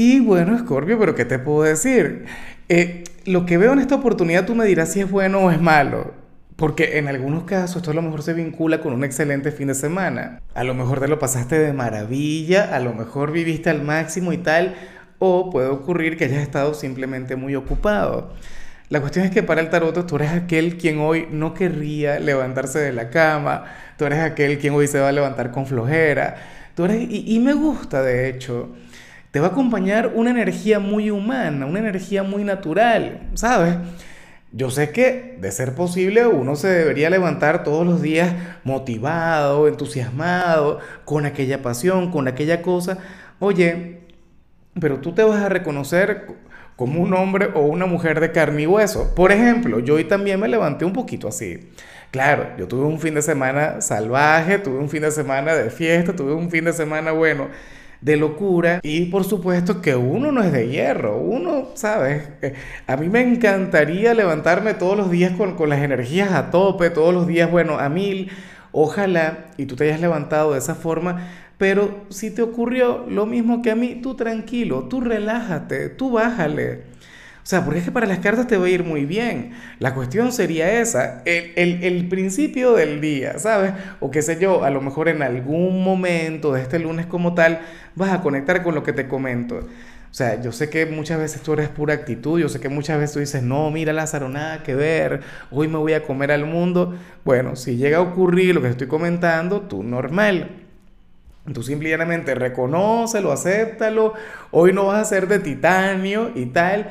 Y bueno, Scorpio, pero ¿qué te puedo decir? Eh, lo que veo en esta oportunidad tú me dirás si es bueno o es malo. Porque en algunos casos esto a lo mejor se vincula con un excelente fin de semana. A lo mejor te lo pasaste de maravilla, a lo mejor viviste al máximo y tal, o puede ocurrir que hayas estado simplemente muy ocupado. La cuestión es que para el tarot tú eres aquel quien hoy no querría levantarse de la cama, tú eres aquel quien hoy se va a levantar con flojera, tú eres, y, y me gusta de hecho te va a acompañar una energía muy humana, una energía muy natural, ¿sabes? Yo sé que, de ser posible, uno se debería levantar todos los días motivado, entusiasmado, con aquella pasión, con aquella cosa. Oye, pero tú te vas a reconocer como un hombre o una mujer de carne y hueso. Por ejemplo, yo hoy también me levanté un poquito así. Claro, yo tuve un fin de semana salvaje, tuve un fin de semana de fiesta, tuve un fin de semana, bueno, de locura y por supuesto que uno no es de hierro, uno, ¿sabes? Eh, a mí me encantaría levantarme todos los días con, con las energías a tope, todos los días, bueno, a mil, ojalá y tú te hayas levantado de esa forma, pero si te ocurrió lo mismo que a mí, tú tranquilo, tú relájate, tú bájale. O sea, porque es que para las cartas te va a ir muy bien. La cuestión sería esa, el, el, principio del día, ¿sabes? O qué sé yo, a lo mejor en algún momento de este lunes como tal, vas a conectar con lo que te comento. O sea, yo sé que muchas veces tú eres pura actitud, yo sé que muchas veces tú dices, no, mira Lázaro, nada que ver, hoy me voy a comer al mundo. Bueno, si llega a ocurrir lo que estoy comentando, tú normal. Tú simplemente reconócelo, acéptalo, hoy no vas a ser de titanio y tal